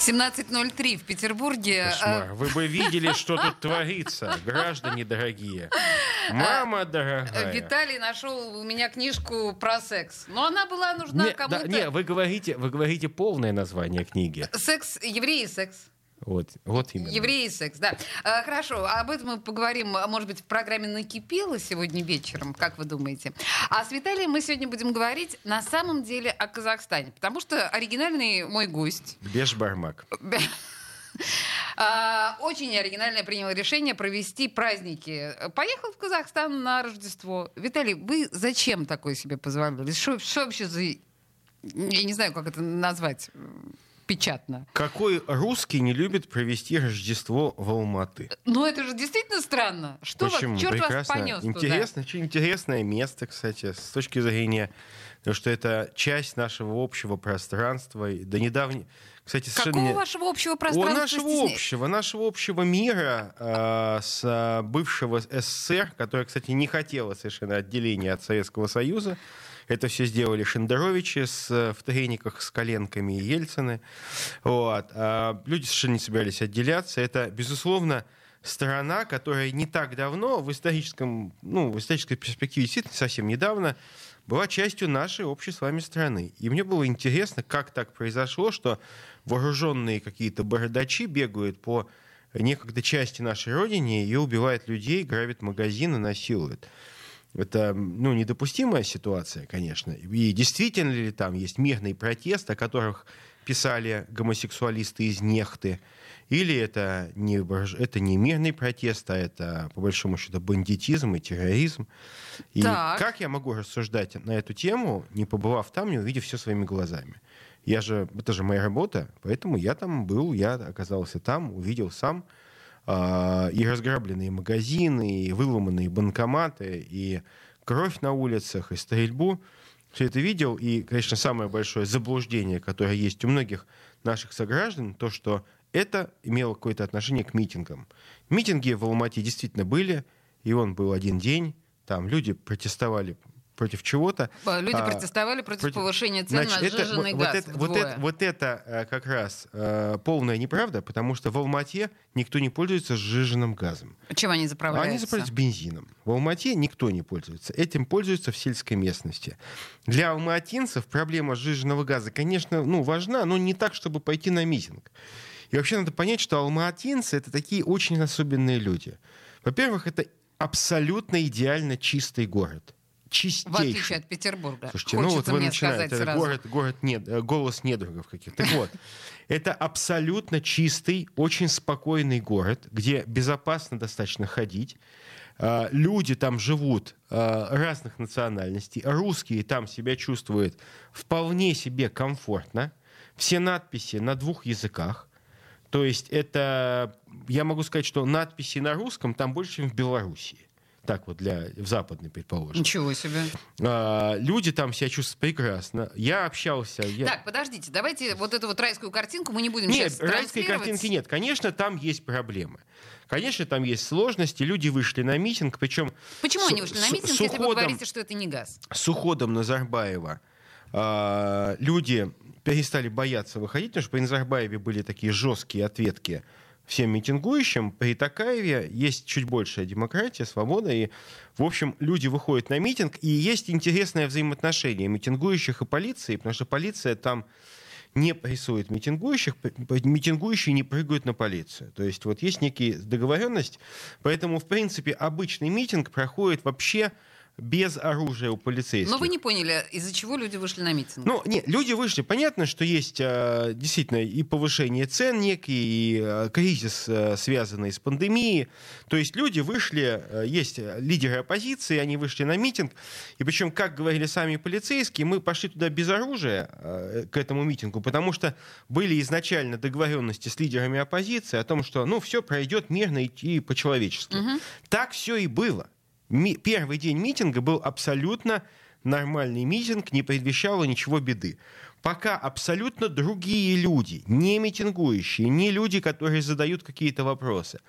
17.03 в Петербурге. Кошмар. Вы бы видели, что тут творится, граждане дорогие. Мама дорогая. Виталий нашел у меня книжку про секс. Но она была нужна кому-то. не, вы говорите, вы говорите полное название книги. Секс, евреи секс. Вот, вот именно. Евреи и секс, да. А, хорошо, об этом мы поговорим, может быть, в программе «Накипело» сегодня вечером, как вы думаете. А с Виталием мы сегодня будем говорить на самом деле о Казахстане, потому что оригинальный мой гость Бешбармак. а, очень оригинально принял решение провести праздники. Поехал в Казахстан на Рождество. Виталий, вы зачем такое себе позволили? Что, что вообще за... Я не знаю, как это назвать печатно. Какой русский не любит провести Рождество в Алматы? Ну, это же действительно странно. Что Почему? вас, черт вас Прекрасно. понес туда? Интересно, очень интересное место, кстати, с точки зрения того, что это часть нашего общего пространства. И До недавней... Кстати, совершенно... Какого не- вашего общего О, пространства? нашего стесня- общего, нашего общего мира э, с э, бывшего СССР, который, кстати, не хотела совершенно отделения от Советского Союза. Это все сделали Шендеровичи с, э, в трениках с коленками и Ельцины. Вот. А люди совершенно не собирались отделяться. Это, безусловно, страна, которая не так давно в историческом, ну, в исторической перспективе, действительно совсем недавно, была частью нашей общей с вами страны. И мне было интересно, как так произошло, что вооруженные какие-то бородачи бегают по некогда части нашей родины и убивают людей, грабят магазины, насилуют. Это ну, недопустимая ситуация, конечно. И действительно ли там есть мирный протест, о которых писали гомосексуалисты из Нехты, или это не, это не мирный протест, а это, по большому счету, бандитизм и терроризм. И Так. как я могу рассуждать на эту тему, не побывав там, не увидев все своими глазами? Я же, это же моя работа, поэтому я там был, я оказался там, увидел сам и разграбленные магазины, и выломанные банкоматы, и кровь на улицах, и стрельбу. Все это видел, и, конечно, самое большое заблуждение, которое есть у многих наших сограждан, то, что это имело какое-то отношение к митингам. Митинги в Алмате действительно были, и он был один день, там люди протестовали против чего-то. Люди А, протестовали против, против- повышения цен Значит, на это, сжиженный вот, газ это, вот, это, вот это э, как раз э, полная неправда, потому что в Алмате никто не пользуется сжиженным газом. Чем они заправляются? Они заправляются бензином. В Алмате никто не пользуется. Этим пользуются в сельской местности. Для алматинцев проблема сжиженного газа, конечно, ну, важна, но не так, чтобы пойти на митинг. И вообще надо понять, что алматинцы — это такие очень особенные люди. Во-первых, это абсолютно идеально чистый город. В Чистейший. отличие от Петербурга. Слушайте, ну вот вы начинаете. Это сразу. город, город нет, э, голос недругов каких-то. Так вот, это абсолютно чистый, очень спокойный город, где безопасно достаточно ходить. А, Люди там живут а, разных национальностей. Русские там себя чувствуют вполне себе комфортно. Все надписи на двух языках. То есть это, я могу сказать, что надписи на русском там больше, чем в Белоруссии. Так вот, для, в западной, предположим. Ничего себе. А, люди там себя чувствуют прекрасно. Я общался. Я... Так, подождите, давайте вот эту вот райскую картинку мы не будем Нет, сейчас райской картинки нет. Конечно, там есть проблемы. Конечно, там есть сложности. Люди вышли на митинг, причем Почему с- они вышли на митинг, с если вы уходом- говорите, что это не газ? с уходом Назарбаева а, люди перестали бояться выходить, потому что при Назарбаеве были такие жесткие ответки всем митингующим. При Такаеве есть чуть большая демократия, свобода, и, в общем, люди выходят на митинг, и есть интересное взаимоотношение митингующих и полиции, потому что полиция там не прессует митингующих, митингующие не прыгают на полицию. То есть вот есть некая договоренность, поэтому, в принципе, обычный митинг проходит вообще без оружия у полицейских. Но вы не поняли, из-за чего люди вышли на митинг. Ну, нет, люди вышли. Понятно, что есть э, действительно и повышение цен некий, и э, кризис, э, связанный с пандемией. То есть люди вышли, есть лидеры оппозиции, они вышли на митинг. И причем, как говорили сами полицейские, мы пошли туда без оружия, к этому митингу, потому что были изначально договоренности с лидерами оппозиции о том, что, ну, все пройдет мирно и по-человечески. Так все и было. Ми- Первый день митинга был абсолютно нормальный митинг не предвещало ничего беды. Пока абсолютно другие люди, не митингующие, не люди, которые задают какие-то вопросы,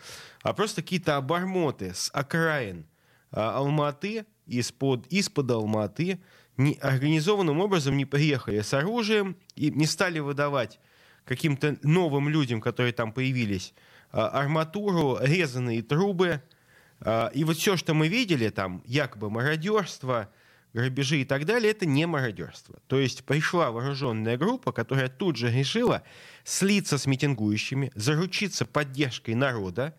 а просто какие-то обормоты с окраин а, Алматы, из-под из Алматы, не, организованным образом не приехали с оружием и не стали выдавать каким-то новым людям, которые там появились, а, арматуру, резанные трубы. А, и вот все, что мы видели, там якобы мародерство, грабежи и так далее, это не мародерство. То есть пришла вооруженная группа, которая тут же решила слиться с митингующими, заручиться поддержкой народа,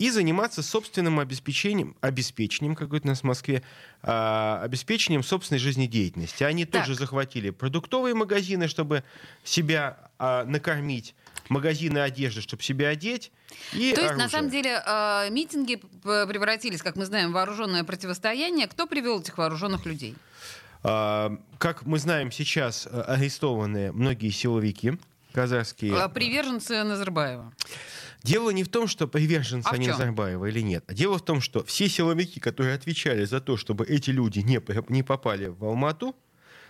и заниматься собственным обеспечением, обеспечением, как говорят у нас в Москве, э, обеспечением собственной жизнедеятельности. Они так. тоже захватили продуктовые магазины, чтобы себя э, накормить, магазины одежды, чтобы себя одеть. И То есть, на самом деле, э, митинги превратились, как мы знаем, в вооруженное противостояние. Кто привел этих вооруженных людей? Э, как мы знаем, сейчас арестованы многие силовики казахские. Приверженцы Назарбаева. Дело не в том, что приверженцы а они Назарбаева или нет. А дело в том, что все силовики, которые отвечали за то, чтобы эти люди не, не попали в Алмату,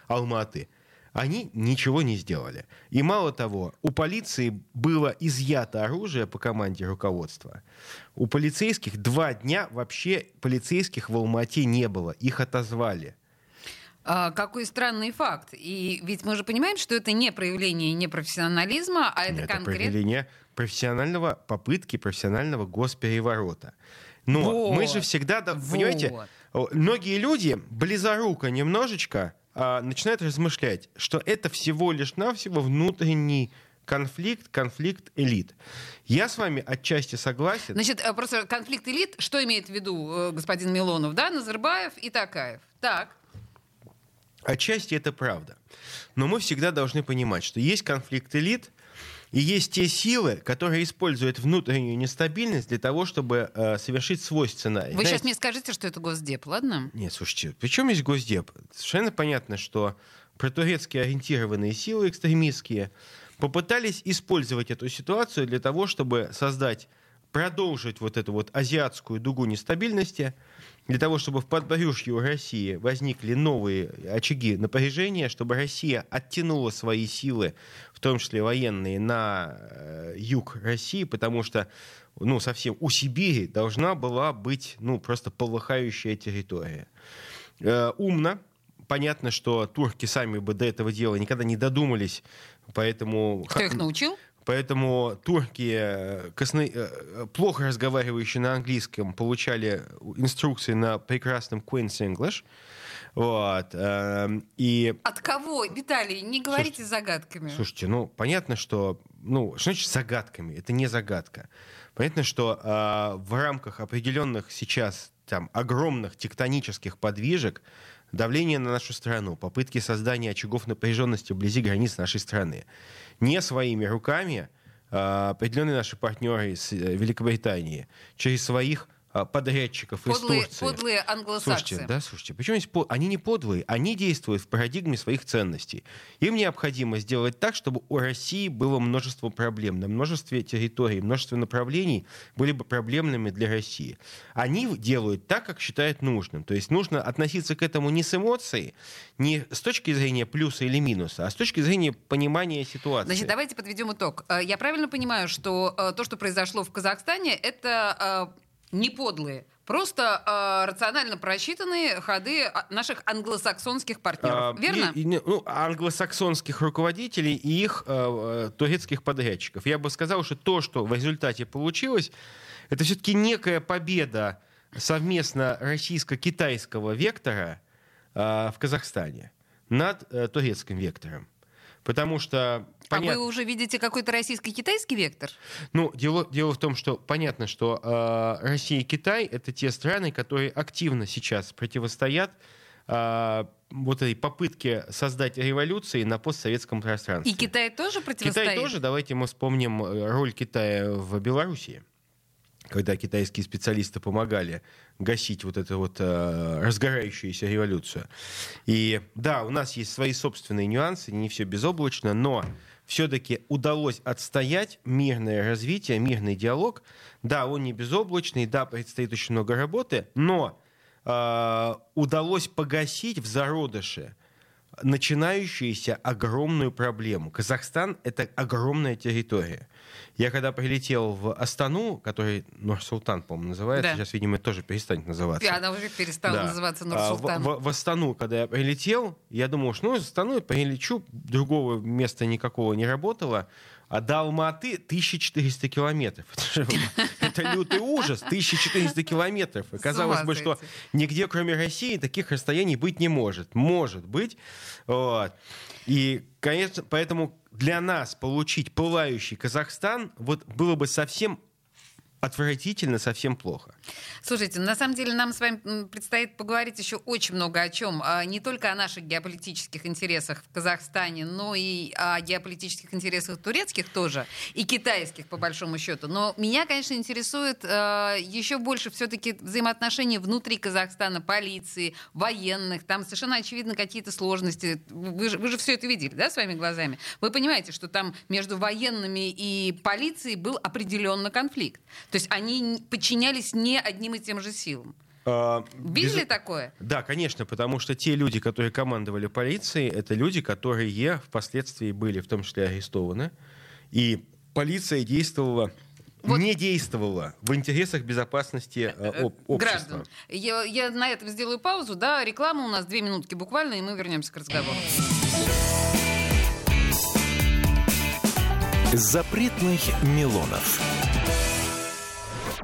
Алматы, они ничего не сделали. И мало того, у полиции было изъято оружие по команде руководства. У полицейских два дня вообще полицейских в Алмате не было. Их отозвали. А, какой странный факт. И ведь мы же понимаем, что это не проявление непрофессионализма, а это, это конкретно... проявление профессионального попытки профессионального госпереворота. Но вот. мы же всегда, вот. понимаете, многие люди близоруко немножечко а, начинают размышлять, что это всего лишь навсего внутренний конфликт, конфликт элит. Я с вами отчасти согласен. Значит, э, просто конфликт элит, что имеет в виду э, господин Милонов, да, Назарбаев и Такаев? Так. Отчасти это правда. Но мы всегда должны понимать, что есть конфликт элит, и есть те силы, которые используют внутреннюю нестабильность для того, чтобы э, совершить свой сценарий. Вы Знаете, сейчас мне скажите, что это Госдеп, ладно? Нет, слушайте, при чем есть Госдеп? Совершенно понятно, что протурецки ориентированные силы экстремистские попытались использовать эту ситуацию для того, чтобы создать, продолжить вот эту вот азиатскую дугу нестабильности, для того, чтобы в подбрюшье у России возникли новые очаги напряжения, чтобы Россия оттянула свои силы, в том числе военные, на э, юг России, потому что ну, совсем у Сибири должна была быть ну, просто полыхающая территория. Э, умно. Понятно, что турки сами бы до этого дела никогда не додумались, поэтому... Кто их научил? Поэтому турки, э, косны, э, плохо разговаривающие на английском, получали инструкции на прекрасном Queen's English. Вот. Эм, и... От кого? Виталий, не говорите слушайте, загадками. Слушайте, ну, понятно, что... Ну, что значит загадками? Это не загадка. Понятно, что э, в рамках определенных сейчас там огромных тектонических подвижек давление на нашу страну, попытки создания очагов напряженности вблизи границ нашей страны. Не своими руками а, определенные наши партнеры из э, Великобритании через своих подрядчиков подлые, из Турции. Подлые англосаксы. Слушайте, да, слушайте, почему здесь по... они не подлые, они действуют в парадигме своих ценностей. Им необходимо сделать так, чтобы у России было множество проблем. На множестве территорий, множество направлений были бы проблемными для России. Они делают так, как считают нужным. То есть нужно относиться к этому не с эмоцией, не с точки зрения плюса или минуса, а с точки зрения понимания ситуации. Значит, давайте подведем итог. Э, я правильно понимаю, что э, то, что произошло в Казахстане, это э, не подлые, просто э, рационально просчитанные ходы а, наших англосаксонских партнеров. А, Верно? И, и, ну, англосаксонских руководителей и их э, э, турецких подрядчиков. Я бы сказал, что то, что в результате получилось, это все-таки некая победа совместно российско-китайского вектора э, в Казахстане над э, турецким вектором. Потому что... Понят... А вы уже видите какой-то российско-китайский вектор? Ну, дело, дело в том, что понятно, что э, Россия и Китай — это те страны, которые активно сейчас противостоят э, вот этой попытке создать революции на постсоветском пространстве. И Китай тоже противостоит? Китай тоже. Давайте мы вспомним э, роль Китая в Белоруссии когда китайские специалисты помогали гасить вот эту вот э, разгорающуюся революцию. И да, у нас есть свои собственные нюансы, не все безоблачно, но все-таки удалось отстоять мирное развитие, мирный диалог. Да, он не безоблачный, да, предстоит очень много работы, но э, удалось погасить в зародыше начинающуюся огромную проблему. Казахстан — это огромная территория. Я когда прилетел в Астану, который Нур-Султан, по-моему, называется, да. сейчас, видимо, тоже перестанет называться. И она уже перестала да. называться Нур-Султан. В, в, в Астану, когда я прилетел, я думал, что ну, Астану прилечу, другого места никакого не работало. А до Алматы 1400 километров. Это лютый ужас. 1400 километров. И казалось бы, что нигде, кроме России, таких расстояний быть не может. Может быть. Вот. И, конечно, поэтому для нас получить пылающий Казахстан вот было бы совсем отвратительно, совсем плохо. Слушайте, на самом деле нам с вами предстоит поговорить еще очень много о чем. А, не только о наших геополитических интересах в Казахстане, но и о геополитических интересах турецких тоже, и китайских, по большому счету. Но меня, конечно, интересует а, еще больше все-таки взаимоотношения внутри Казахстана, полиции, военных. Там совершенно очевидно какие-то сложности. Вы же, вы же все это видели, да, своими глазами? Вы понимаете, что там между военными и полицией был определенно конфликт. То есть они подчинялись не одним и тем же силам. А, Видели без... такое? Да, конечно, потому что те люди, которые командовали полицией, это люди, которые впоследствии были в том числе арестованы. И полиция действовала вот. не действовала в интересах безопасности э, э, об, общества. Граждан. Я, я на этом сделаю паузу. Да, реклама у нас две минутки буквально, и мы вернемся к разговору. Запретных Милонов.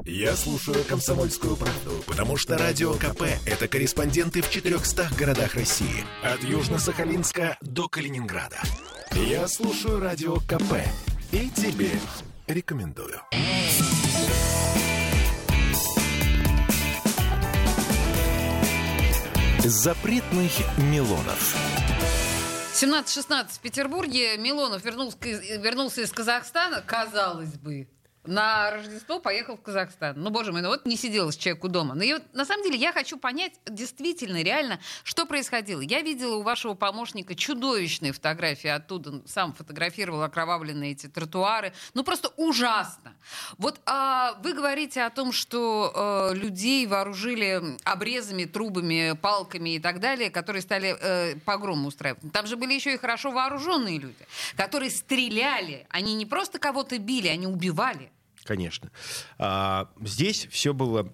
Я слушаю «Комсомольскую правду», потому что «Радио КП» — это корреспонденты в 400 городах России. От Южно-Сахалинска до Калининграда. Я слушаю «Радио КП» и тебе рекомендую. Запретных Милонов. 17-16 в Петербурге. Милонов вернулся, вернулся из Казахстана, казалось бы на Рождество поехал в Казахстан. Ну, боже мой, ну вот не сиделось человеку дома. Но я, на самом деле я хочу понять действительно, реально, что происходило. Я видела у вашего помощника чудовищные фотографии оттуда. Сам фотографировал окровавленные эти тротуары. Ну, просто ужасно. Вот а, вы говорите о том, что а, людей вооружили обрезами, трубами, палками и так далее, которые стали э, погромы устраивать. Там же были еще и хорошо вооруженные люди, которые стреляли. Они не просто кого-то били, они убивали конечно. А, здесь все было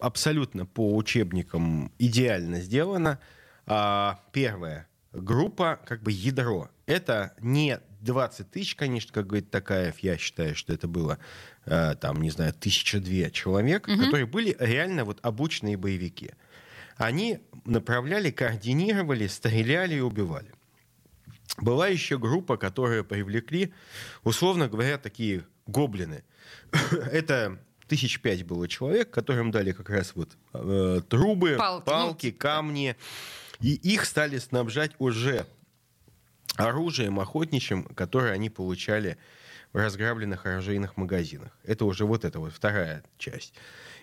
абсолютно по учебникам идеально сделано. А, первое. Группа, как бы ядро. Это не 20 тысяч, конечно, как говорит Такаев, я считаю, что это было, э, там, не знаю, тысяча две человек, угу. которые были реально вот обученные боевики. Они направляли, координировали, стреляли и убивали. Была еще группа, которую привлекли, условно говоря, такие гоблины – Это тысяч пять было человек, которым дали как раз вот э, трубы, палки, палки ну, камни, и их стали снабжать уже оружием охотничьим, которое они получали в разграбленных оружейных магазинах. Это уже вот эта вот вторая часть.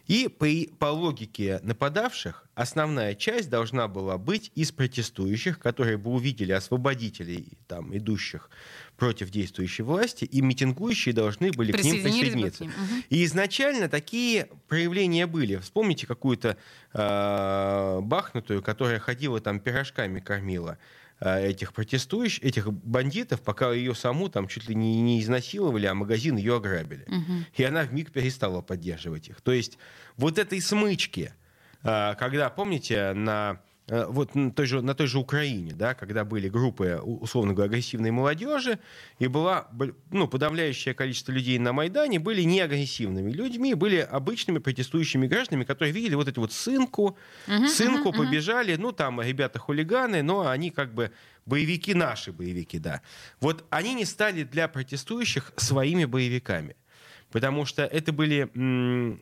И по, по логике нападавших основная часть должна была быть из протестующих, которые бы увидели освободителей, там, идущих против действующей власти, и митингующие должны были к ним присоединиться. К ним. Угу. И изначально такие проявления были. Вспомните какую-то э, бахнутую, которая ходила там пирожками кормила э, этих протестующих, этих бандитов, пока ее саму там чуть ли не, не изнасиловали, а магазин ее ограбили. Угу. И она в миг перестала поддерживать их. То есть вот этой смычки, э, когда, помните, на вот на той, же, на той же Украине, да, когда были группы, условно говоря, агрессивной молодежи, и была, ну, подавляющее количество людей на Майдане были не агрессивными людьми, были обычными протестующими гражданами, которые видели вот эту вот сынку, uh-huh, сынку, uh-huh, побежали, ну, там ребята хулиганы, но они как бы боевики, наши боевики, да. Вот они не стали для протестующих своими боевиками. Потому что это были,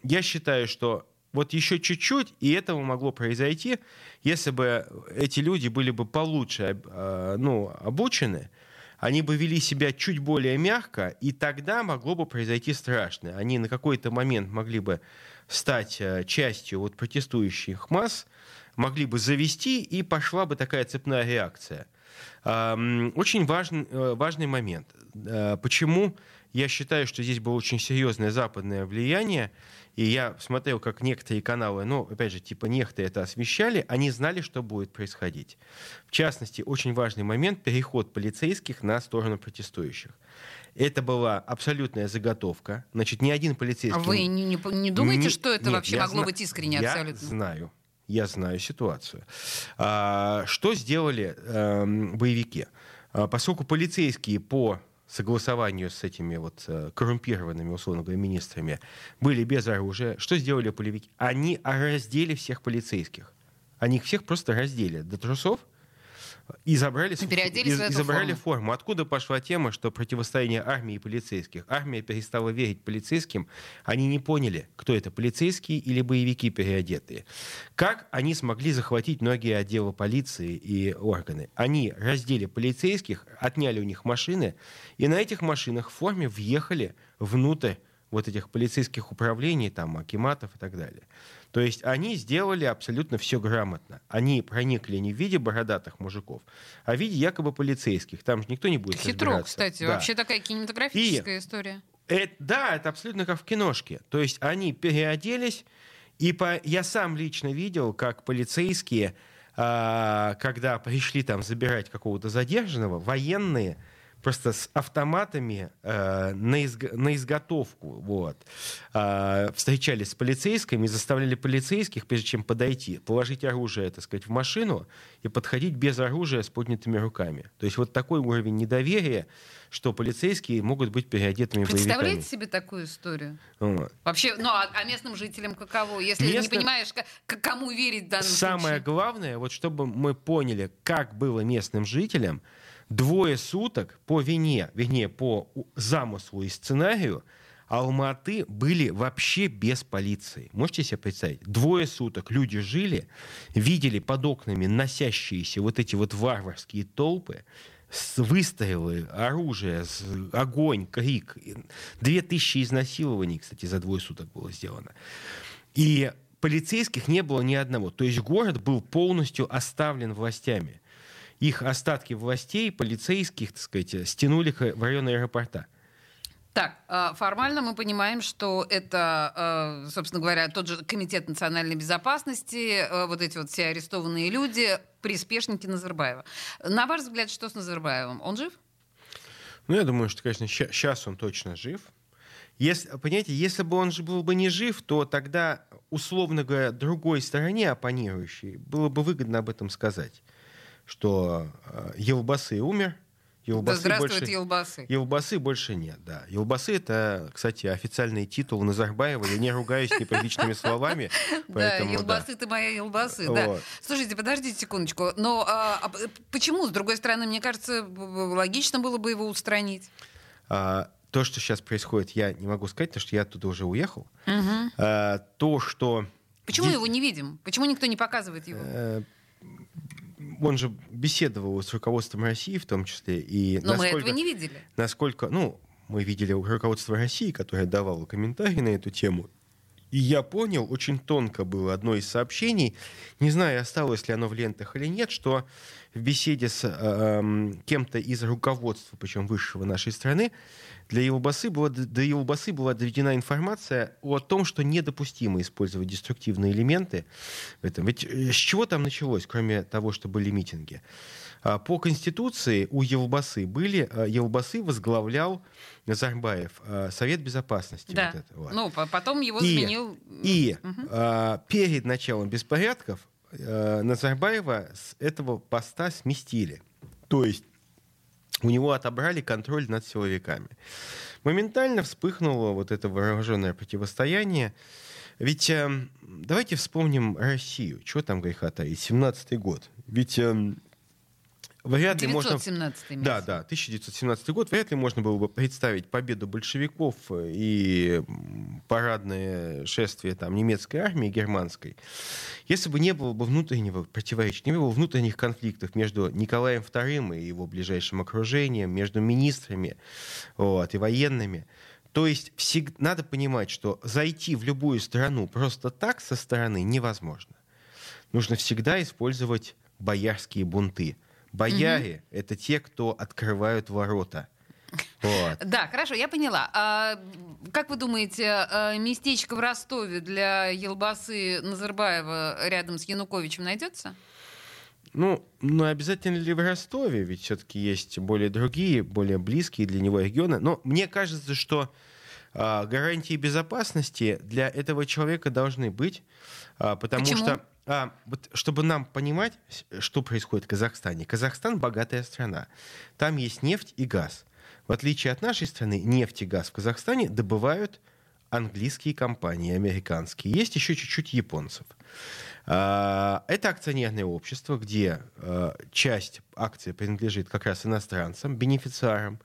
я считаю, что вот еще чуть-чуть, и этого могло произойти, если бы эти люди были бы получше а, ну, обучены, они бы вели себя чуть более мягко, и тогда могло бы произойти страшное. Они на какой-то момент могли бы стать э, частью вот протестующих масс, могли бы завести, и пошла бы такая цепная реакция. Очень важный, э, важный момент. Э, почему я считаю, что здесь было очень серьезное западное влияние, и я смотрел, как некоторые каналы, ну, опять же, типа нехты это освещали, они знали, что будет происходить. В частности, очень важный момент — переход полицейских на сторону протестующих. Это была абсолютная заготовка. Значит, ни один полицейский... А вы не, не, не думаете, не, что это нет, вообще могло зна... быть искренне я абсолютно? знаю. Я знаю ситуацию. А, что сделали а, боевики? А, поскольку полицейские по согласованию с этими вот э, коррумпированными, условно говоря, министрами, были без оружия, что сделали полевики? Они раздели всех полицейских. Они их всех просто раздели до трусов, и забрали, и, и забрали форму. форму. Откуда пошла тема, что противостояние армии и полицейских? Армия перестала верить полицейским. Они не поняли, кто это, полицейские или боевики переодетые. Как они смогли захватить многие отделы полиции и органы? Они раздели полицейских, отняли у них машины, и на этих машинах в форме въехали внутрь вот этих полицейских управлений, там, акиматов и так далее. То есть они сделали абсолютно все грамотно. Они проникли не в виде бородатых мужиков, а в виде якобы полицейских. Там же никто не будет Хитро, кстати. Да. Вообще такая кинематографическая и история. Это, да, это абсолютно как в киношке. То есть они переоделись, и по, я сам лично видел, как полицейские, а, когда пришли там забирать какого-то задержанного, военные просто с автоматами э, на, изг... на изготовку вот, э, встречались с полицейскими и заставляли полицейских, прежде чем подойти, положить оружие, так сказать, в машину и подходить без оружия с поднятыми руками. То есть вот такой уровень недоверия, что полицейские могут быть переодетыми Представляете боевиками. себе такую историю? Вот. Вообще, ну а, а местным жителям каково? Если Местным... не понимаешь, к- кому верить в данном Самое случае? главное, вот чтобы мы поняли, как было местным жителям, двое суток по вине, вернее, по замыслу и сценарию Алматы были вообще без полиции. Можете себе представить? Двое суток люди жили, видели под окнами носящиеся вот эти вот варварские толпы, выстрелы, оружие, огонь, крик. Две тысячи изнасилований, кстати, за двое суток было сделано. И полицейских не было ни одного. То есть город был полностью оставлен властями их остатки властей, полицейских, так сказать, стянули в район аэропорта. Так, а, формально мы понимаем, что это, а, собственно говоря, тот же Комитет национальной безопасности, а, вот эти вот все арестованные люди, приспешники Назарбаева. На ваш взгляд, что с Назарбаевым? Он жив? Ну, я думаю, что, конечно, сейчас он точно жив. Если, понимаете, если бы он же был бы не жив, то тогда, условно говоря, другой стороне оппонирующей было бы выгодно об этом сказать что э, Елбасы умер, Елбасы да здравствует больше, Елбасы. Елбасы больше нет, да. Елбасы — это, кстати, официальный титул Назарбаева. Я не ругаюсь неприличными словами. Да, Елбасы ты моя Елбасы, да. Слушайте, подождите секундочку. Но а, а почему, с другой стороны, мне кажется, логично было бы его устранить? А, то, что сейчас происходит, я не могу сказать, потому что я оттуда уже уехал. То, что... Почему его не видим? Почему никто не показывает его? Э, он же беседовал с руководством России в том числе. И Но мы этого не видели. Насколько, ну, мы видели руководство России, которое давало комментарии на эту тему. И я понял, очень тонко было одно из сообщений, не знаю, осталось ли оно в лентах или нет, что в беседе с э, кем-то из руководства, причем высшего нашей страны, для Елбасы, была, до Елбасы была доведена информация о том, что недопустимо использовать деструктивные элементы в этом. Ведь э, с чего там началось, кроме того, что были митинги? А, по Конституции у Елбасы были, э, Елбасы возглавлял Назарбаев э, Совет Безопасности. Да. Вот это, вот. Ну, потом его и, сменил... И угу. перед началом беспорядков Назарбаева с этого поста сместили. То есть у него отобрали контроль над силовиками. Моментально вспыхнуло вот это вооруженное противостояние. Ведь э, давайте вспомним Россию. Чего там греха таить? 17-й год. Ведь э, Вряд ли можно... Да, да, 1917 год. Вряд ли можно было бы представить победу большевиков и парадное шествие там, немецкой армии, германской, если бы не было бы внутреннего противоречия, не было бы внутренних конфликтов между Николаем II и его ближайшим окружением, между министрами вот, и военными. То есть всегда, надо понимать, что зайти в любую страну просто так со стороны невозможно. нужно всегда использовать боярские бунты. Бояре — это те, кто открывают ворота. Вот. Да, хорошо, я поняла. А, как вы думаете, а, местечко в Ростове для Елбасы Назарбаева рядом с Януковичем найдется? Ну, ну, обязательно ли в Ростове? Ведь все-таки есть более другие, более близкие для него регионы. Но мне кажется, что а, гарантии безопасности для этого человека должны быть, а, потому Почему? что а, вот, чтобы нам понимать, что происходит в Казахстане. Казахстан богатая страна. Там есть нефть и газ. В отличие от нашей страны, нефть и газ в Казахстане добывают английские компании, американские. Есть еще чуть-чуть японцев. А, Это акционерное общество, где а, часть акций принадлежит как раз иностранцам, бенефициарам.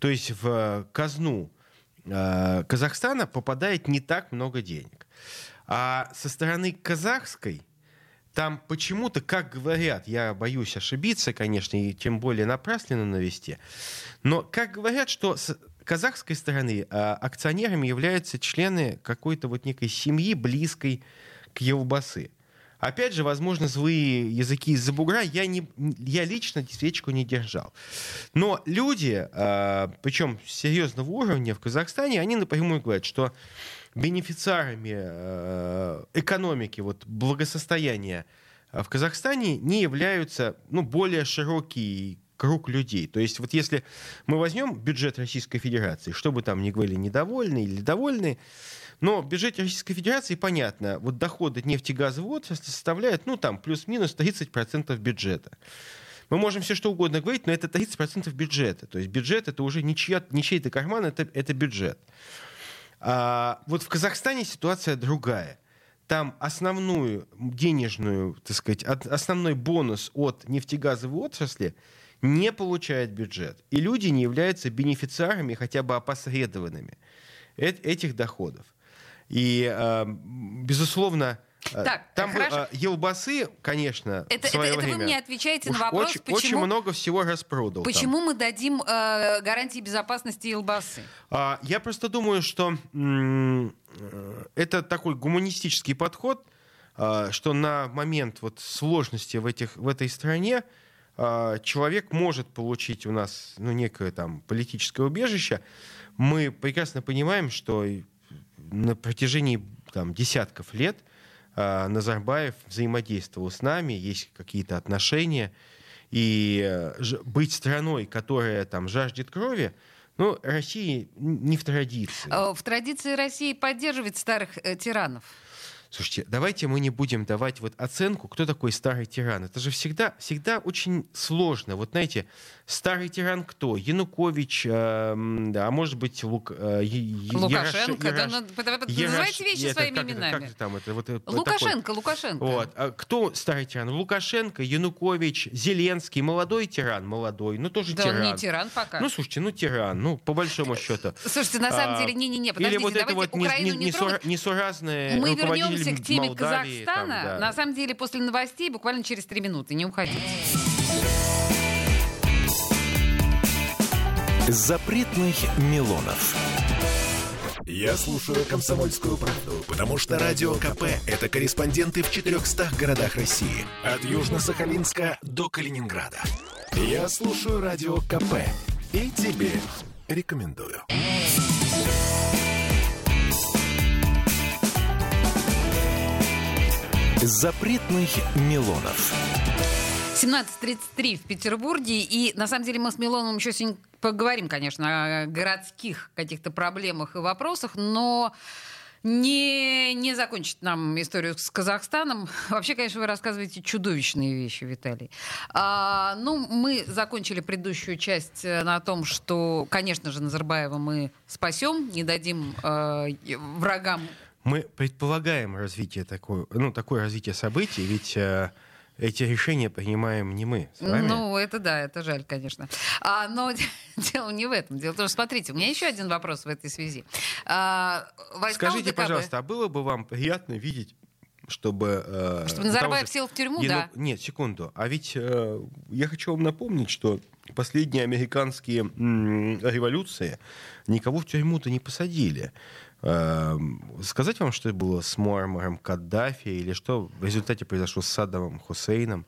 То есть в казну а, Казахстана попадает не так много денег. А со стороны казахской там почему-то, как говорят, я боюсь ошибиться, конечно, и тем более напрасленно навести, но как говорят, что с казахской стороны а, акционерами являются члены какой-то вот некой семьи, близкой к Елбасы. Опять же, возможно, злые языки из-за бугра я, не, я лично свечку не держал. Но люди, а, причем серьезного уровня в Казахстане, они напрямую говорят, что бенефициарами э, экономики, вот, благосостояния э, в Казахстане не являются ну, более широкий круг людей. То есть вот если мы возьмем бюджет Российской Федерации, что бы там ни говорили, недовольны или довольны, но в бюджете Российской Федерации понятно, вот доходы нефтегазовой отрасли составляют, ну там, плюс-минус 30% бюджета. Мы можем все что угодно говорить, но это 30% бюджета. То есть бюджет это уже не, чья, не чей-то карман, это, это бюджет. А, вот в Казахстане ситуация другая. Там основную денежную, так сказать, от- основной бонус от нефтегазовой отрасли не получает бюджет. И люди не являются бенефициарами, хотя бы опосредованными э- этих доходов. И, а, безусловно, Так, там хорошо. а, елбасы, конечно, Это, в это- свое это вы время мне отвечаете на вопрос, очень, почему, очень много всего распродал. там. почему мы дадим э, гарантии безопасности Елбасы? А, Я просто думаю, что м, э, это такой гуманистический подход, а, что на момент вот сложности в, этих, в этой стране а, человек может получить у нас ну, некое там политическое убежище. Мы прекрасно понимаем, что на протяжении там, десятков лет Назарбаев взаимодействовал с нами, есть какие-то отношения. И э, быть страной, которая там жаждет крови, ну, России не в традиции. Э, в традиции России поддерживать старых э, тиранов. Слушайте, давайте мы не будем давать вот оценку, кто такой старый тиран. Это же всегда, всегда очень сложно. Вот знаете, старый тиран кто? Янукович, эм, да, а может быть Лук, э, Е- Лукашенко, Ярош- да, Ярош- ну, Ярош- называйте вещи это своими как это- именами. как же там это, вот, э, вот такой- Лукашенко, Лукашенко. Вот. А кто старый тиран? Лукашенко, Янукович, Зеленский, молодой тиран, молодой, ну тоже Да тиран. не тиран пока. Ну, слушайте, ну тиран, ну, по большому счету. Слушайте, на самом А, деле, не-не-не, Или подождите, вот это вот не- Украину вернемся к теме Молдавии, там, Казахстана. да. На самом деле, после новостей буквально через три минуты. Не уходите. Запретных Милонов. Я слушаю «Комсомольскую правду», потому что «Радио КП» — это корреспонденты в 400 городах России. От Южно-Сахалинска до Калининграда. Я слушаю «Радио КП» и тебе рекомендую. Запретных Милонов. 17.33 в Петербурге. И на самом деле мы с Милоновым еще сегодня поговорим, конечно, о городских каких-то проблемах и вопросах, но не, не закончить нам историю с Казахстаном. Вообще, конечно, вы рассказываете чудовищные вещи, Виталий. А, ну, мы закончили предыдущую часть э, на том, что, конечно же, Назарбаева мы спасем, не дадим э, врагам Мы предполагаем развитие такое, ну, такое развитие событий, ведь э, эти решения принимаем не мы с вами. Ну, это да, это жаль, конечно. А, но дело не в этом. Дело в том, что, смотрите, у меня еще один вопрос в этой связи. А, Скажите, УДКБ, пожалуйста, а было бы вам приятно видеть, чтобы... э, Чтобы Назарбаев же сел в тюрьму, Яну- да. Нет, секунду. А ведь э, я хочу вам напомнить, что последние американские м, революции никого в тюрьму-то не посадили. Э, сказать вам, что было с Муаммаром Каддафи или что в результате произошло с Саддамом Хусейном?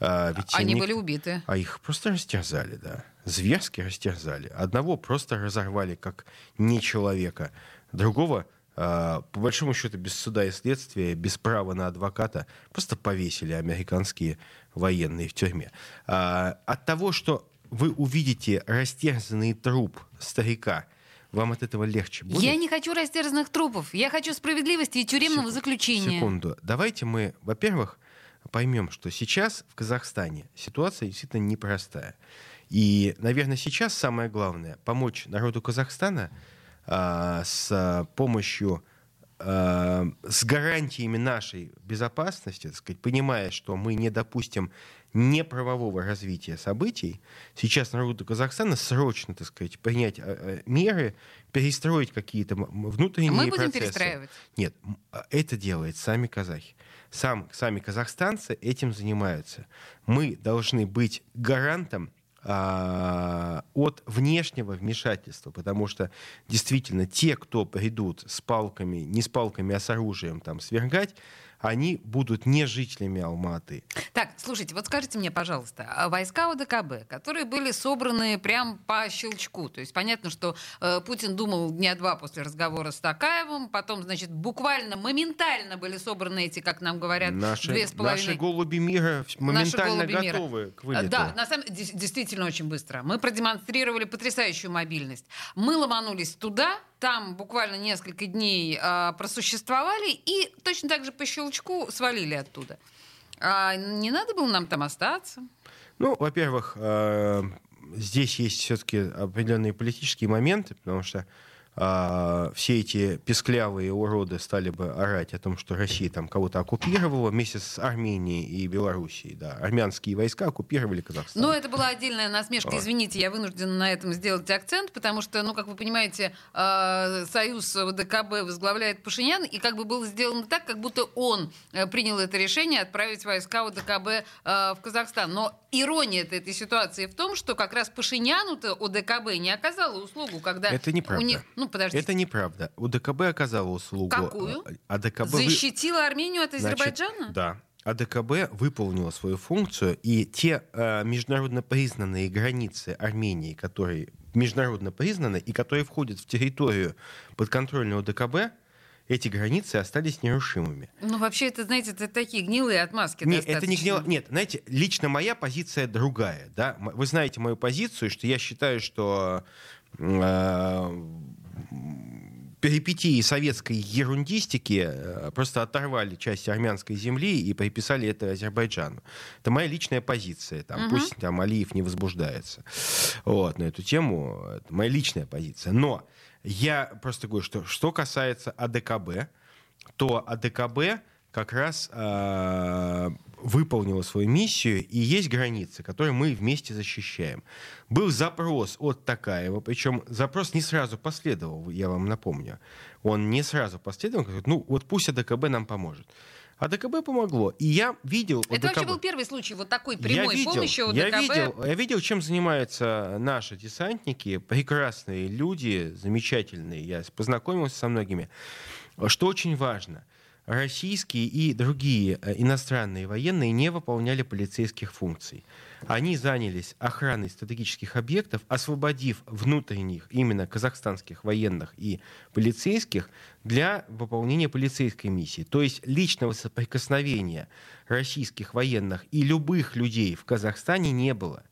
Э, ведь они, они были убиты. А их просто растерзали, да. Зверски растерзали. Одного просто разорвали как не человека. Другого по большому счету, без суда и следствия, без права на адвоката, просто повесили американские военные в тюрьме. От того, что вы увидите растерзанный труп старика, вам от этого легче будет? Я не хочу растерзанных трупов. Я хочу справедливости и тюремного Сек... заключения. Секунду. Давайте мы, во-первых, поймем, что сейчас в Казахстане ситуация действительно непростая. И, наверное, сейчас самое главное — помочь народу Казахстана а, с помощью а, с гарантиями нашей безопасности, так сказать, понимая, что мы не допустим неправового развития событий, сейчас народу Казахстана срочно, так сказать, принять э, меры, перестроить какие-то внутренние Мы будем процессы. перестраивать? Нет, это делают сами казахи. Сам, сами казахстанцы этим занимаются. Мы должны быть гарантом а, от внешнего вмешательства, потому что действительно те, кто придут с палками, не с палками, а с оружием там свергать, они будут не жителями Алматы. Так, слушайте, вот скажите мне, пожалуйста, а войска ОДКБ, которые были собраны прям по щелчку, то есть понятно, что э, Путин думал дня два после разговора с Такаевым, потом, значит, буквально моментально были собраны эти, как нам говорят, наши, две с половиной... Наши голуби мира моментально голуби готовы мира. к вылету. Да, на самом деле, действительно очень быстро. Мы продемонстрировали потрясающую мобильность. Мы ломанулись туда, там буквально несколько дней э, просуществовали и точно так же по щелчку свалили оттуда. А не надо было нам там остаться? Ну, во-первых, э, здесь есть все-таки определенные политические моменты, потому что а, все эти песклявые уроды стали бы орать о том, что Россия там кого-то оккупировала вместе с Арменией и Белоруссией. Да, армянские войска оккупировали Казахстан. Ну, это была отдельная насмешка. Извините, я вынуждена на этом сделать акцент, потому что, ну, как вы понимаете, э, Союз ВДКБ возглавляет Пашинян, и как бы было сделано так, как будто он э, принял это решение отправить войска ВДКБ э, в Казахстан. Но ирония этой ситуации в том, что как раз Пашиняну-то ОДКБ не оказала услугу, когда это неправда. у них... Ну, подождите. Это неправда. УДКБ оказала услугу. Какую? А ДКБ... Защитила Армению от Азербайджана? Значит, да. АДКБ выполнила свою функцию, и те э, международно признанные границы Армении, которые международно признаны и которые входят в территорию подконтрольного ДКБ, эти границы остались нерушимыми. Ну, вообще, это, знаете, это такие гнилые отмазки Нет, достаточно. это не гнило... Нет, знаете, лично моя позиция другая. Да? Вы знаете мою позицию, что я считаю, что э, перипетии советской ерундистики э, просто оторвали часть армянской земли и приписали это Азербайджану. Это моя личная позиция. Там, угу. Пусть там Алиев не возбуждается вот, на эту тему. Это моя личная позиция. Но я просто говорю, что что касается АДКБ, то АДКБ как раз э, выполнила свою миссию, и есть границы, которые мы вместе защищаем. Был запрос от Такаева, причем запрос не сразу последовал, я вам напомню. Он не сразу последовал, говорит, ну вот пусть АДКБ нам поможет. А ДКБ помогло. И я видел... Это ДКБ... вообще был первый случай вот такой прямой я видел, помощи у ДКБ? Я видел, я видел, чем занимаются наши десантники. Прекрасные люди, замечательные. Я познакомился со многими. Что очень важно – российские и другие э, иностранные военные не выполняли полицейских функций. Они занялись охраной стратегических объектов, освободив внутренних, именно казахстанских военных и полицейских для выполнения полицейской миссии. То есть личного соприкосновения российских военных и любых людей в Казахстане не было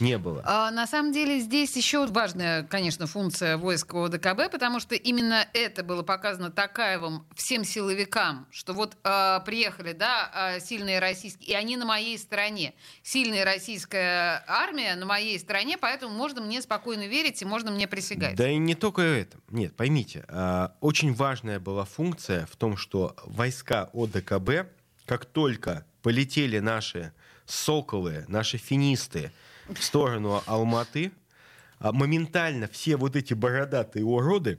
не было. А, на самом деле здесь еще важная, конечно, функция войск ОДКБ, потому что именно это было показано Такаевым всем силовикам, что вот а, приехали, да, а, сильные российские, и они на моей стороне. Сильная российская армия на моей стороне, поэтому можно мне спокойно верить и можно мне присягать. Да и не только это. Нет, поймите, а, очень важная была функция в том, что войска ОДКБ, как только полетели наши соколы, наши финисты, в сторону Алматы, а моментально все вот эти бородатые уроды,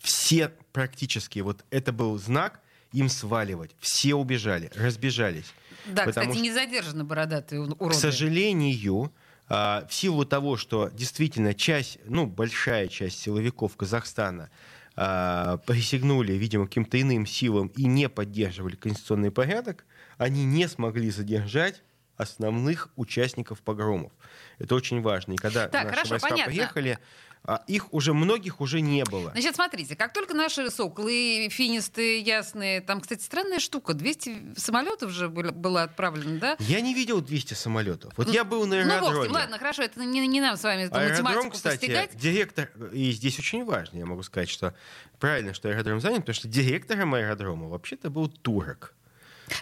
все практически, вот это был знак, им сваливать. Все убежали, разбежались. Да, кстати, не задержаны бородатые уроды. К сожалению, а, в силу того, что действительно часть, ну, большая часть силовиков Казахстана э, присягнули, видимо, каким-то иным силам и не поддерживали конституционный порядок, они не смогли задержать основных участников погромов. Это очень важно. И когда так, наши хорошо, войска понятно. приехали, а, их уже многих уже не было. Значит, смотрите, как только наши соколы, финисты, ясные, там, кстати, странная штука, 200 самолетов же было, было отправлено, да? Я не видел 200 самолетов. Вот я был на аэродроме. Ну, ладно, хорошо, это не, не нам с вами эту Аэродром, математику кстати, постигать. директор, и здесь очень важно, я могу сказать, что правильно, что аэродром занят, потому что директором аэродрома вообще-то был турок.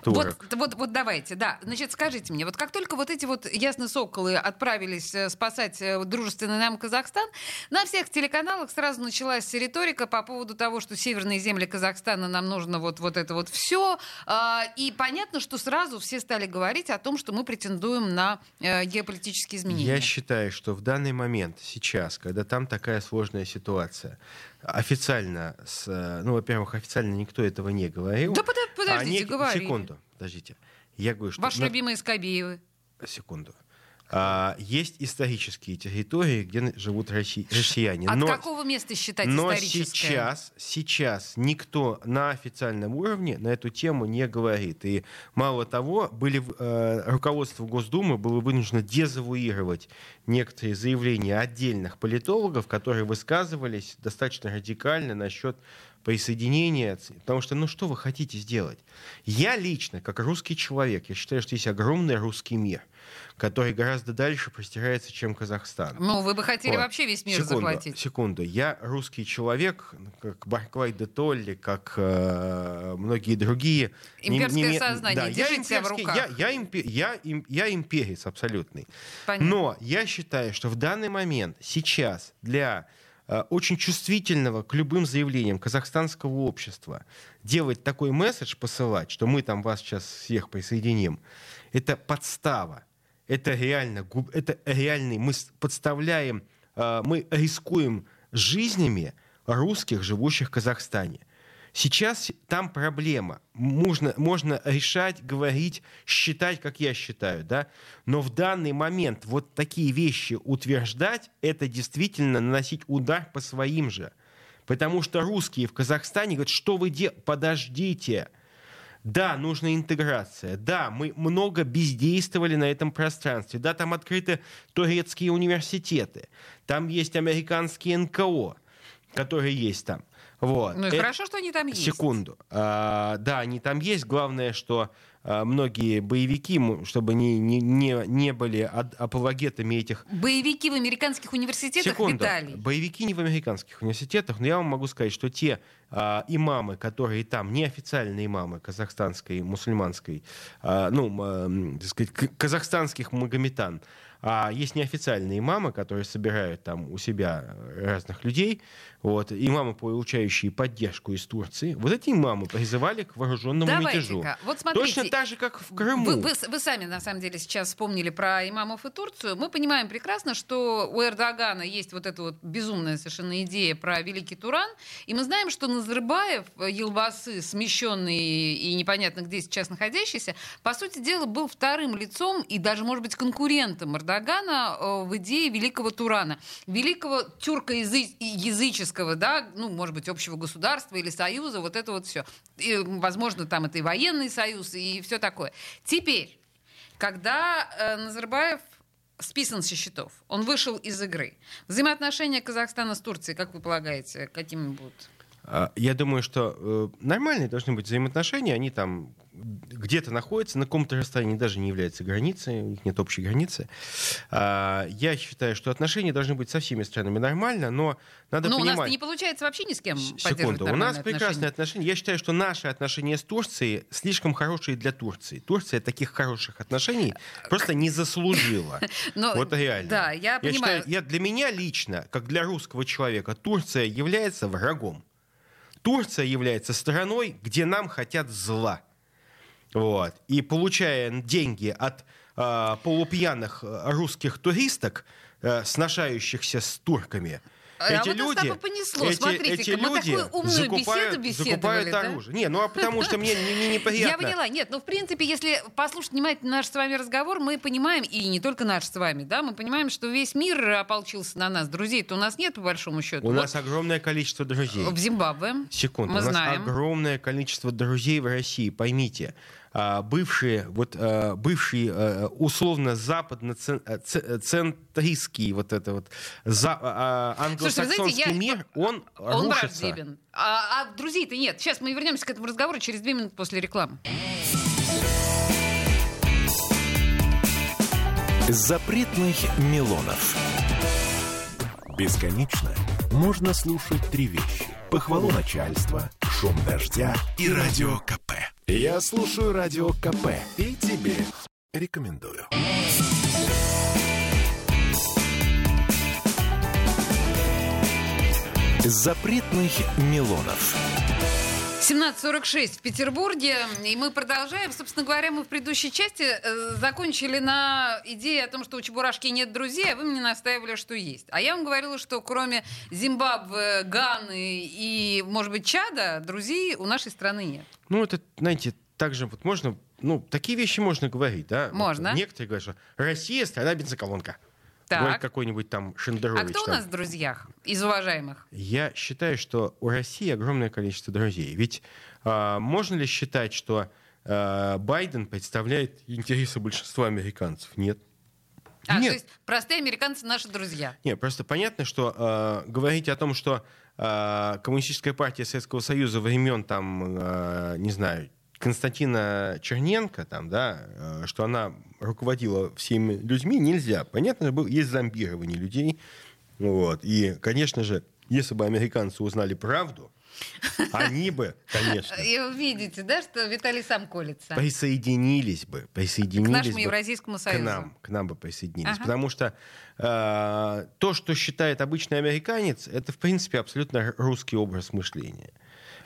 Вот, вот, вот давайте, да. Значит, скажите мне, вот как только вот эти вот ясные соколы отправились э, спасать э, дружественный нам Казахстан, на всех телеканалах сразу началась риторика по поводу того, что северные земли Казахстана нам нужно вот, вот это вот все. И понятно, что сразу все стали говорить о том, что мы претендуем на э, геополитические изменения. Я считаю, что в данный момент, сейчас, когда там такая сложная ситуация, официально, с, э, ну, во-первых, официально никто этого не говорил. Да подо- подождите, а не- говорили. Секунду, подождите. Я говорю, что... Ваши на- любимые Скобеевы. Секунду. А, есть исторические территории, где живут росси- россияне. От но какого места считать но историческое? сейчас, сейчас никто на официальном уровне на эту тему не говорит. И мало того, были, э, руководство Госдумы было вынуждено дезавуировать некоторые заявления отдельных политологов, которые высказывались достаточно радикально насчет присоединения. Потому что, ну что вы хотите сделать? Я лично, как русский человек, я считаю, что есть огромный русский мир, который гораздо дальше простирается, чем Казахстан. Ну, вы бы хотели Вот. вообще весь мир секунду, захватить. Секунду. Я русский человек, как Барклай де Толли, как э, многие другие. Имперское Не- не- сознание. Да, я Держите себя в руках. Я, я, импе- я, им- я имперец абсолютный. Понятно. Но я считаю, что в данный момент, сейчас, для э, очень чувствительного к любым заявлениям казахстанского общества делать такой месседж, посылать, что мы там вас сейчас всех присоединим, это подстава. Это реально, это реальный, мы подставляем, э, мы рискуем жизнями русских, живущих в Казахстане. Сейчас там проблема. Можно, можно решать, говорить, считать, как я считаю, да? Но в данный момент вот такие вещи утверждать, это действительно наносить удар по своим же. Потому что русские в Казахстане говорят, что вы делаете? Подождите. Да, нужна интеграция. Да, мы много бездействовали на этом пространстве. Да, там открыты турецкие университеты. Там есть американские НКО, которые есть там. Вот. Ну и Это- хорошо, что они там есть. Секунду. А, да, они там есть. Главное, что а, многие боевики, чтобы не, не, не, не были апологетами этих Боевики в американских университетах, Секунду. Виталий. Боевики не в американских университетах, но я вам могу сказать, что те а, имамы, которые там, неофициальные имамы казахстанской, мусульманской, а, ну, м, так сказать, казахстанских магометан, а есть неофициальные имамы, которые собирают там у себя разных людей, вот, имамы, получающие поддержку из Турции, вот эти имамы призывали к вооруженному мятежу. Давайте-ка, вот смотрите. Точно так же, как в Крыму. Вы, вы- вы сами, на самом деле, сейчас вспомнили про имамов и Турцию. Мы понимаем прекрасно, что у Эрдогана есть вот эта вот безумная совершенно идея про Великий Туран. И мы знаем, что Назарбаев, Елбасы, смещенный и непонятно где сейчас находящийся, по сути дела, был вторым лицом и даже, может быть, конкурентом Эрдогана э, в идее Великого Турана. Великого тюркоязыческого, да, ну, может быть, общего государства или союза, вот это вот все. И, возможно, там это и военный союз, и все такое. Теперь, когда э, Назарбаев списан со счетов, он вышел из игры. Взаимоотношения Казахстана с Турцией, как вы полагаете, какими будут? А, Я думаю, что э, нормальные должны быть взаимоотношения. Они там где-то находятся, на каком-то расстоянии даже не являются границей, у них нет общей границы. А, Я считаю, что отношения должны быть со всеми странами нормально, но надо ну, у понимать... нас не получается вообще ни с кем Секунду. У нас прекрасные отношения. отношения. Я считаю, что наши отношения с Турцией слишком хорошие для Турции. Турция таких хороших отношений просто не заслужила. Но- Вот реально. Да, я понимаю. считаю, я, для меня лично, как для русского человека, Турция является врагом. Турция является страной, где нам хотят зла. Вот. И получая деньги от а, полупьяных а, русских туристок, а, сношающихся с турками, А эти вот люди, Остапа понесло. эти, Смотрите-ка, эти мы люди такую умную закупают, беседу беседовали, закупают да? оружие. Не, ну а потому что мне не, не- неприятно. Я поняла. Нет, ну, в принципе, если послушать внимательно наш с вами разговор, мы понимаем, и не только наш с вами, да, мы понимаем, что весь мир ополчился на нас. Друзей-то у нас нет, по большому счету. У Вот нас огромное количество друзей. в Зимбабве. Секунду. Мы у нас знаем. огромное количество друзей в России. Поймите, а, бывшие, вот, а, бывший а, условно западно-центристский вот это вот за, а, а, Слушайте, знаете, англосаксонский я- мир, он, Он рушится. враждебен. А, а друзей-то нет. Сейчас мы вернемся к этому разговору через две минуты после рекламы. Запретных Милонов. Бесконечно можно слушать три вещи. Похвалу начальства, шум дождя и радио КП. Я слушаю радио КП и тебе рекомендую. Запретных Милонов. 17.46 в Петербурге, и мы продолжаем. Собственно говоря, мы в предыдущей части э, закончили на идее о том, что у Чебурашки нет друзей, а вы мне настаивали, что есть. А я вам говорила, что кроме Зимбабве, Ганы и, может быть, Чада, друзей у нашей страны нет. Ну, это, знаете, также вот можно, ну, такие вещи можно говорить, да? Вот Можно. некоторые говорят, что Россия страна бензоколонка. Так. Какой-нибудь там А Шендерович. кто у там. нас в друзьях из уважаемых? Я считаю, что у России огромное количество друзей. Ведь а, можно ли считать, что а, Байден представляет интересы большинства американцев? Нет. А, Нет. то есть простые американцы наши друзья. Нет, просто понятно, что э, говорить о том, что э, коммунистическая партия Советского Союза времен там, э, не знаю, Константина Черненко, там, да, э, что она руководила всеми людьми, нельзя. Понятно, был- есть зомбирование людей. Вот. И, конечно же, если бы американцы узнали правду, они бы, конечно, И вы видите, да, что Виталий сам колется. присоединились бы, присоединились К нашему бы Евразийскому к союзу. нам, к нам бы присоединились. Ага. Потому что э, то, что считает обычный американец, это, в принципе, абсолютно русский образ мышления.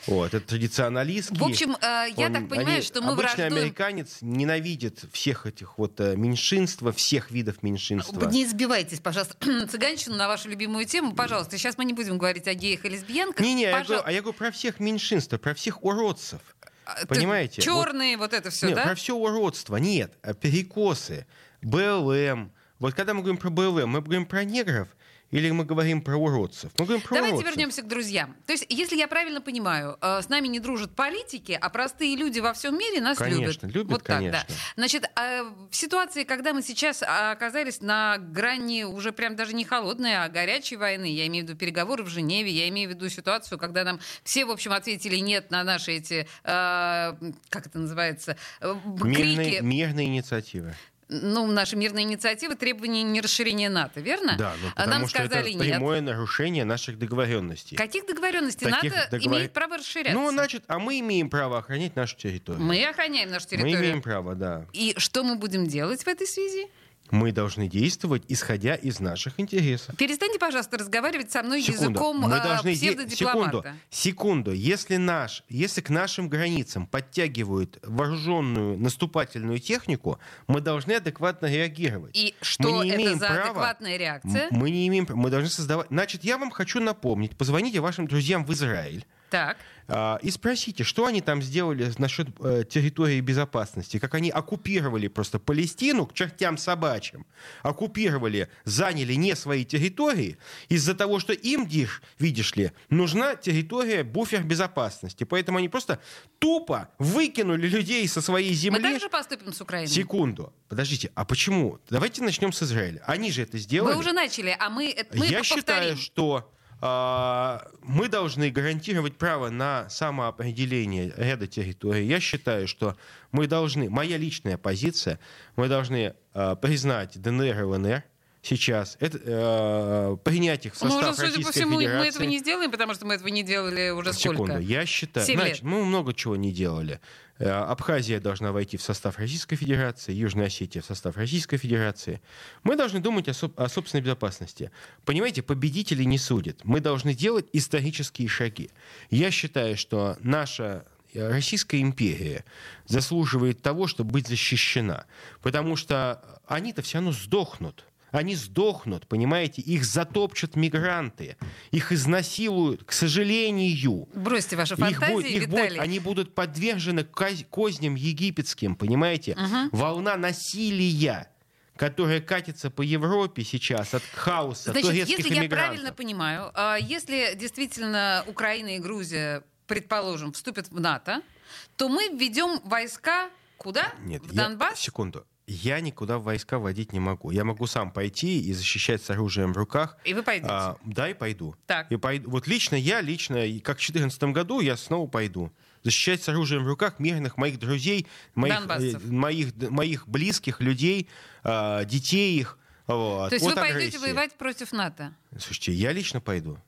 Вот, это традиционалистский. В общем, э, я Он- так понимаю, они- что мы обычный враждуем... американец ненавидит всех этих вот э, меньшинства, всех видов меньшинства. Не сбивайтесь, пожалуйста, цыганщину на вашу любимую тему, пожалуйста. Сейчас мы не будем говорить о геях и лесбиянках. Не-не, я Пожалуйста. говорю, а я говорю про всех меньшинства, про всех уродцев. А, Понимаете? Черные, вот, это все, Нет, да? про все уродство. Нет, а перекосы, БЛМ. Вот когда мы говорим про БЛМ, мы говорим про негров или мы говорим про уродцев? Мы говорим про Давайте уродцев. вернемся к друзьям. То есть, если я правильно понимаю, э, с нами не дружат политики, а простые люди во всем мире нас Конечно, любят. любят, вот так, конечно. да. Значит, э, в ситуации, когда мы сейчас оказались на грани уже прям даже не холодной, а горячей войны, я имею в виду переговоры в Женеве, я имею в виду ситуацию, когда нам все, в общем, ответили нет на наши эти, э, как это называется, э, Мирные, крики, мирные инициативы. Ну, наши мирные инициативы, требования не расширения НАТО, верно? Да, ну, А потому нам что сказали это нет. прямое нарушение наших договоренностей. Каких договоренностей? Таких НАТО договор- имеет право расширяться. Ну, значит, а мы имеем право охранять нашу территорию. Мы охраняем нашу Мы территорию. имеем право, да. И что мы будем делать в этой связи? Мы должны действовать, исходя из наших интересов. Перестаньте, пожалуйста, разговаривать со мной Секунду. языком Мы э, должны де- псевдодипломата. секунду, секунду. Если наш, если к нашим границам подтягивают вооруженную наступательную технику, мы должны адекватно реагировать. И что не это имеем за права- адекватная реакция? Мы не имеем, мы должны создавать. Значит, я вам хочу напомнить, позвоните вашим друзьям в Израиль. Так. а, И спросите, что они там сделали насчет э, территории безопасности, как они оккупировали просто Палестину к чертям собачьим, оккупировали, заняли не свои территории из-за того, что им, дишь, видишь ли, нужна территория буфер безопасности. Поэтому они просто тупо выкинули людей со своей Мы земли. так же поступим с Украиной? Секунду. Подождите, а почему? Давайте начнем с Израиля. Они же это сделали. Вы уже начали, а мы, мы Я повторим. считаю, что мы должны гарантировать право на самоопределение ряда территорий. Я считаю, что мы должны, моя личная позиция, мы должны а, признать ДНР и ЛНР сейчас, это, а, принять их в Ну, состав уже, судя по Российской всему, Федерации. мы этого не сделаем, потому что мы этого не делали уже Секунду, сколько? я считаю, лет. значит, мы много чего не делали. Э, Абхазия должна войти в состав Российской Федерации, Южная Осетия в состав Российской Федерации. Мы должны думать о, о собственной безопасности. Понимаете, победители не судят. Мы должны делать исторические шаги. Я считаю, что наша э, Российская империя заслуживает того, чтобы быть защищена. Потому что они-то все равно сдохнут. Они сдохнут, понимаете? Их затопчут мигранты. Их изнасилуют, к сожалению. Бросьте ваши Их фантазии, их будет- Виталий. они будут подвержены коз- козням египетским, понимаете? Волна насилия, которая катится по Европе сейчас от хаоса Значит, турецких если я иммигрантов. правильно понимаю, а, если действительно Украина и Грузия, предположим, вступят в НАТО, то мы введем войска куда? Нет, в я- Донбасс? секунду. Я никуда войска водить не могу. Я могу сам пойти и защищать с оружием в руках. И вы пойдете. А, да, и пойду. Так. И пойду. Вот лично я, лично, как в 2014 году, я снова пойду. Защищать с оружием в руках мирных моих друзей, моих, э, моих, моих близких людей, а, детей их. Вот, То есть вы пойдете агрессии. воевать против НАТО? Слушайте, я лично пойду.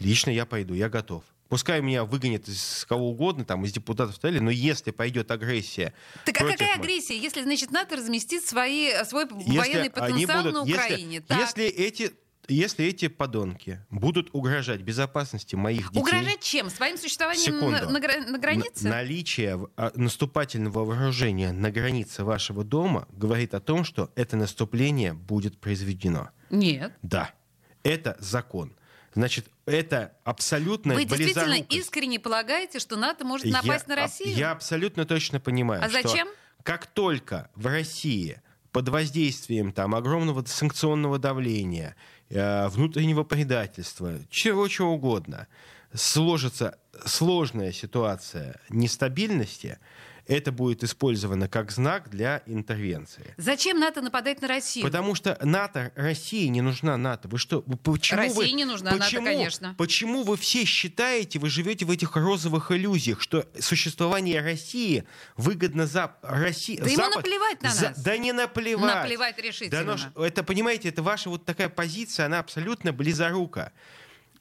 Лично я пойду, я готов. Пускай меня выгонят из кого угодно, там, из депутатов и так далее, но если пойдет агрессия... Так а какая мо- агрессия, если, значит, НАТО разместит свои, свой Если военный потенциал будут- на если- Украине? Так. Если, эти, если эти подонки будут угрожать безопасности моих детей... Угрожать чем? Своим существованием Секунду. на, на на границе? Наличие а, наступательного вооружения на границе вашего дома говорит о том, что это наступление будет произведено. Нет. Да, это закон. Значит, это абсолютная Вы действительно искренне полагаете, что НАТО может Я напасть на аб- Россию? Я абсолютно точно понимаю. А что зачем? Как только в России под воздействием там, огромного санкционного давления, э, внутреннего предательства, чего, чего угодно, сложится сложная ситуация нестабильности, это будет использовано как знак для интервенции. Зачем НАТО нападает на Россию? Потому что НАТО, России не нужна НАТО. Вы что? Почему России вы, не нужна НАТО, почему, конечно. Почему вы все считаете, вы живете в этих розовых иллюзиях, что существование России выгодно за России? Да ему наплевать на нас. Да не наплевать. Наплевать Да, решительно. но это, понимаете, это ваша вот такая позиция, она абсолютно близорука.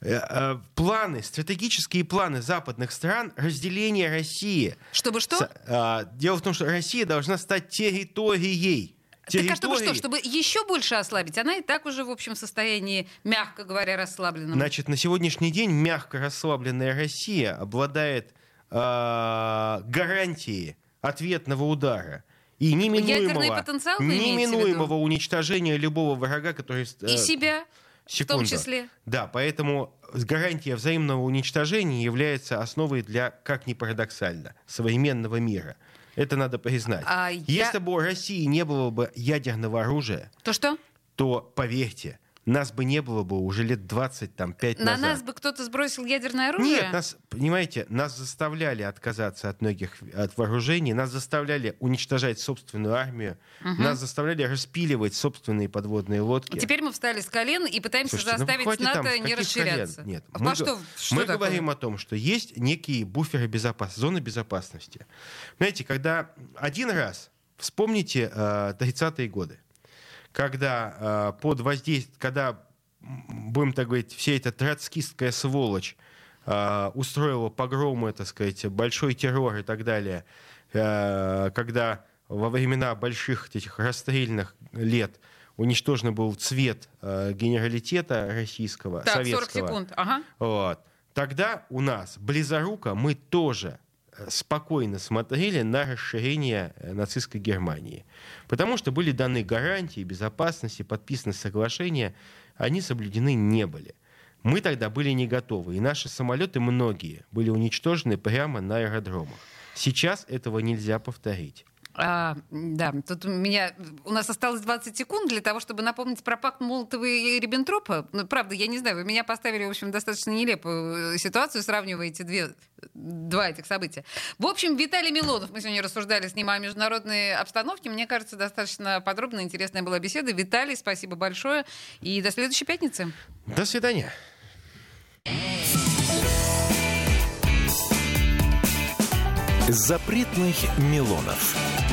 Э, э, Планы, стратегические планы западных стран разделения России. Чтобы что? С- а, Дело в том, что Россия должна стать территорией. Так а чтобы что? Чтобы еще больше ослабить? Она и так уже в общем состоянии, мягко говоря, расслабленном. Значит, на сегодняшний день мягко расслабленная Россия обладает а, гарантией ответного удара и неминуемого, неминуемого уничтожения любого врага, который... э, И себя в том секунду. числе. Да, поэтому гарантия взаимного уничтожения является основой для, как ни парадоксально, современного мира. Это надо признать. А я- Если бы у России не было бы ядерного оружия, То что? то, поверьте, нас бы не было бы уже лет 25 На назад. нас бы кто-то сбросил ядерное оружие? Нет, нас, понимаете, нас заставляли отказаться от многих от вооружений, нас заставляли уничтожать собственную армию, нас заставляли распиливать собственные подводные лодки. Теперь мы встали с колен и пытаемся Слушайте, ну заставить там, НАТО с не расширяться. колен? Нет, а мы, что, что мы такое? говорим о том, что есть некие буферы безопасности, зоны безопасности. Знаете, когда один раз, вспомните э, 30-е годы, когда э, под воздействием, когда, будем так говорить, вся эта троцкистская сволочь э, устроила погромы, так сказать, большой террор и так далее, э, когда во времена больших этих расстрельных лет уничтожен был цвет э, генералитета российского, Так, 40 советского. секунд. Ага. Вот. Тогда у нас близоруко мы тоже спокойно смотрели на расширение э, нацистской Германии. Потому что были даны гарантии безопасности, подписаны соглашения, они соблюдены не были. Мы тогда были не готовы, и наши самолеты многие были уничтожены прямо на аэродромах. Сейчас этого нельзя повторить. А, да, тут у меня у нас осталось 20 секунд для того, чтобы напомнить про пакт Молотова и Риббентропа. Ну, правда, я не знаю, вы меня поставили, в общем, достаточно нелепую э, ситуацию, сравнивая эти две, два этих события. В общем, Виталий Милонов, мы сегодня рассуждали с ним о международной обстановке. Мне кажется, достаточно подробно, интересная была беседа. Виталий, спасибо большое. И до следующей пятницы. До свидания. Запретных Милонов.